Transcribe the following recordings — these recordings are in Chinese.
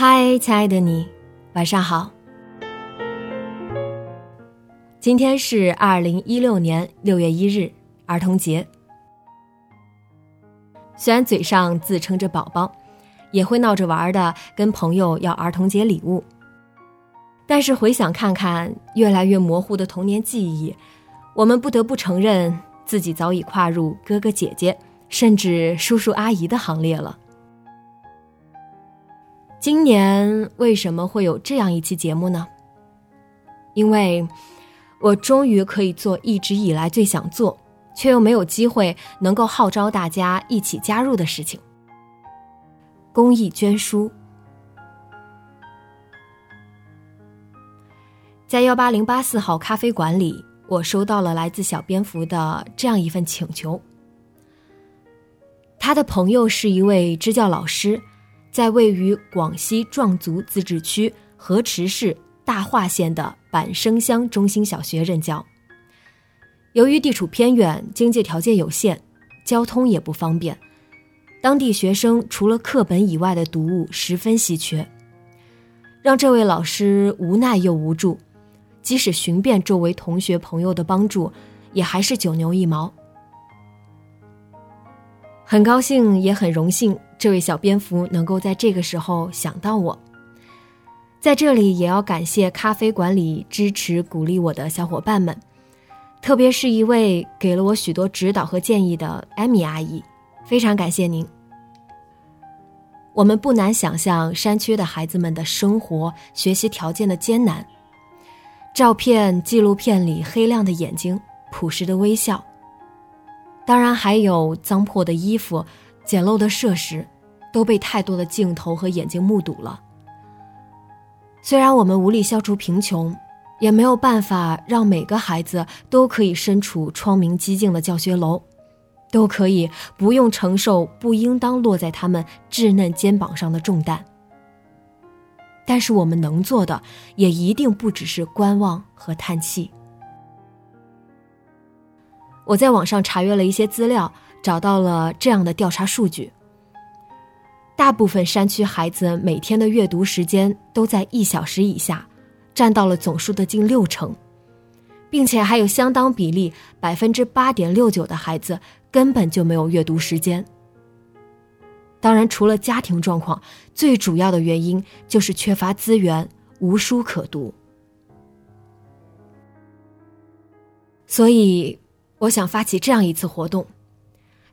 嗨，亲爱的你，晚上好。今天是二零一六年六月一日，儿童节。虽然嘴上自称着宝宝，也会闹着玩的跟朋友要儿童节礼物，但是回想看看越来越模糊的童年记忆，我们不得不承认自己早已跨入哥哥姐姐甚至叔叔阿姨的行列了。今年为什么会有这样一期节目呢？因为，我终于可以做一直以来最想做，却又没有机会能够号召大家一起加入的事情——公益捐书。在幺八零八四号咖啡馆里，我收到了来自小蝙蝠的这样一份请求。他的朋友是一位支教老师。在位于广西壮族自治区河池市大化县的板生乡中心小学任教。由于地处偏远，经济条件有限，交通也不方便，当地学生除了课本以外的读物十分稀缺，让这位老师无奈又无助。即使寻遍周围同学朋友的帮助，也还是九牛一毛。很高兴，也很荣幸。这位小蝙蝠能够在这个时候想到我，在这里也要感谢咖啡馆里支持鼓励我的小伙伴们，特别是一位给了我许多指导和建议的艾米阿姨，非常感谢您。我们不难想象山区的孩子们的生活、学习条件的艰难，照片、纪录片里黑亮的眼睛、朴实的微笑，当然还有脏破的衣服。简陋的设施，都被太多的镜头和眼睛目睹了。虽然我们无力消除贫穷，也没有办法让每个孩子都可以身处窗明几净的教学楼，都可以不用承受不应当落在他们稚嫩肩膀上的重担。但是我们能做的，也一定不只是观望和叹气。我在网上查阅了一些资料。找到了这样的调查数据：大部分山区孩子每天的阅读时间都在一小时以下，占到了总数的近六成，并且还有相当比例百分之八点六九的孩子根本就没有阅读时间。当然，除了家庭状况，最主要的原因就是缺乏资源，无书可读。所以，我想发起这样一次活动。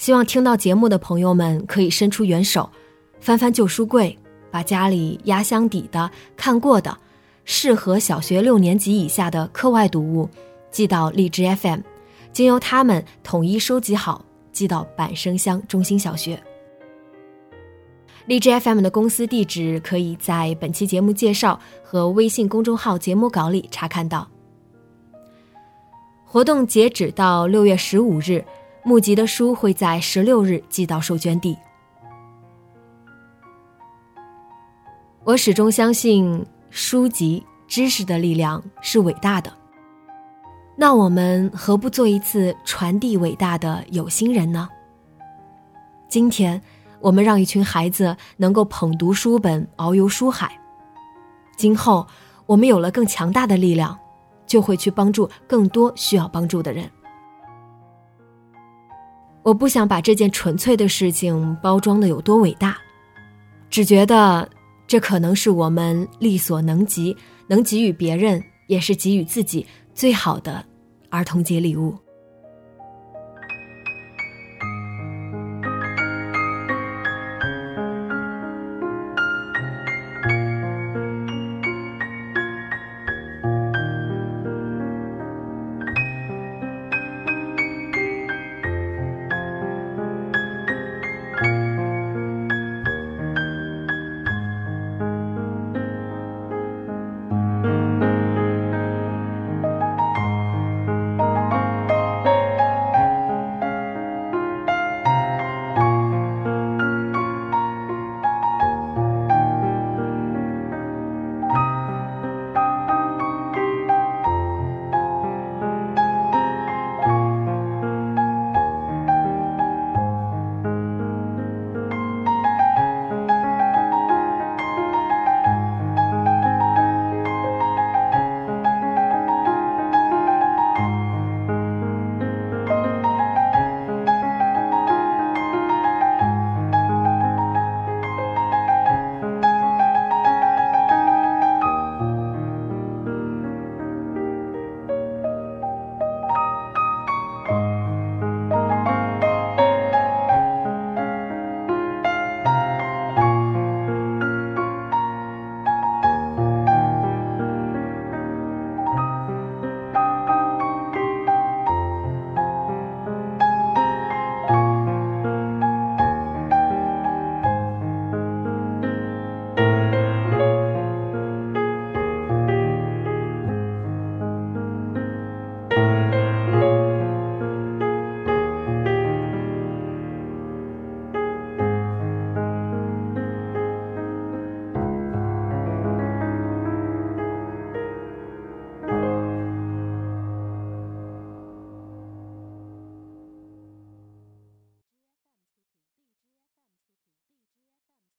希望听到节目的朋友们可以伸出援手，翻翻旧书柜，把家里压箱底的看过的、适合小学六年级以下的课外读物寄到荔枝 FM，经由他们统一收集好，寄到板生乡中心小学。荔枝 FM 的公司地址可以在本期节目介绍和微信公众号节目稿里查看到。活动截止到六月十五日。募集的书会在十六日寄到受捐地。我始终相信书籍知识的力量是伟大的。那我们何不做一次传递伟大的有心人呢？今天，我们让一群孩子能够捧读书本，遨游书海。今后，我们有了更强大的力量，就会去帮助更多需要帮助的人。我不想把这件纯粹的事情包装的有多伟大，只觉得这可能是我们力所能及、能给予别人，也是给予自己最好的儿童节礼物。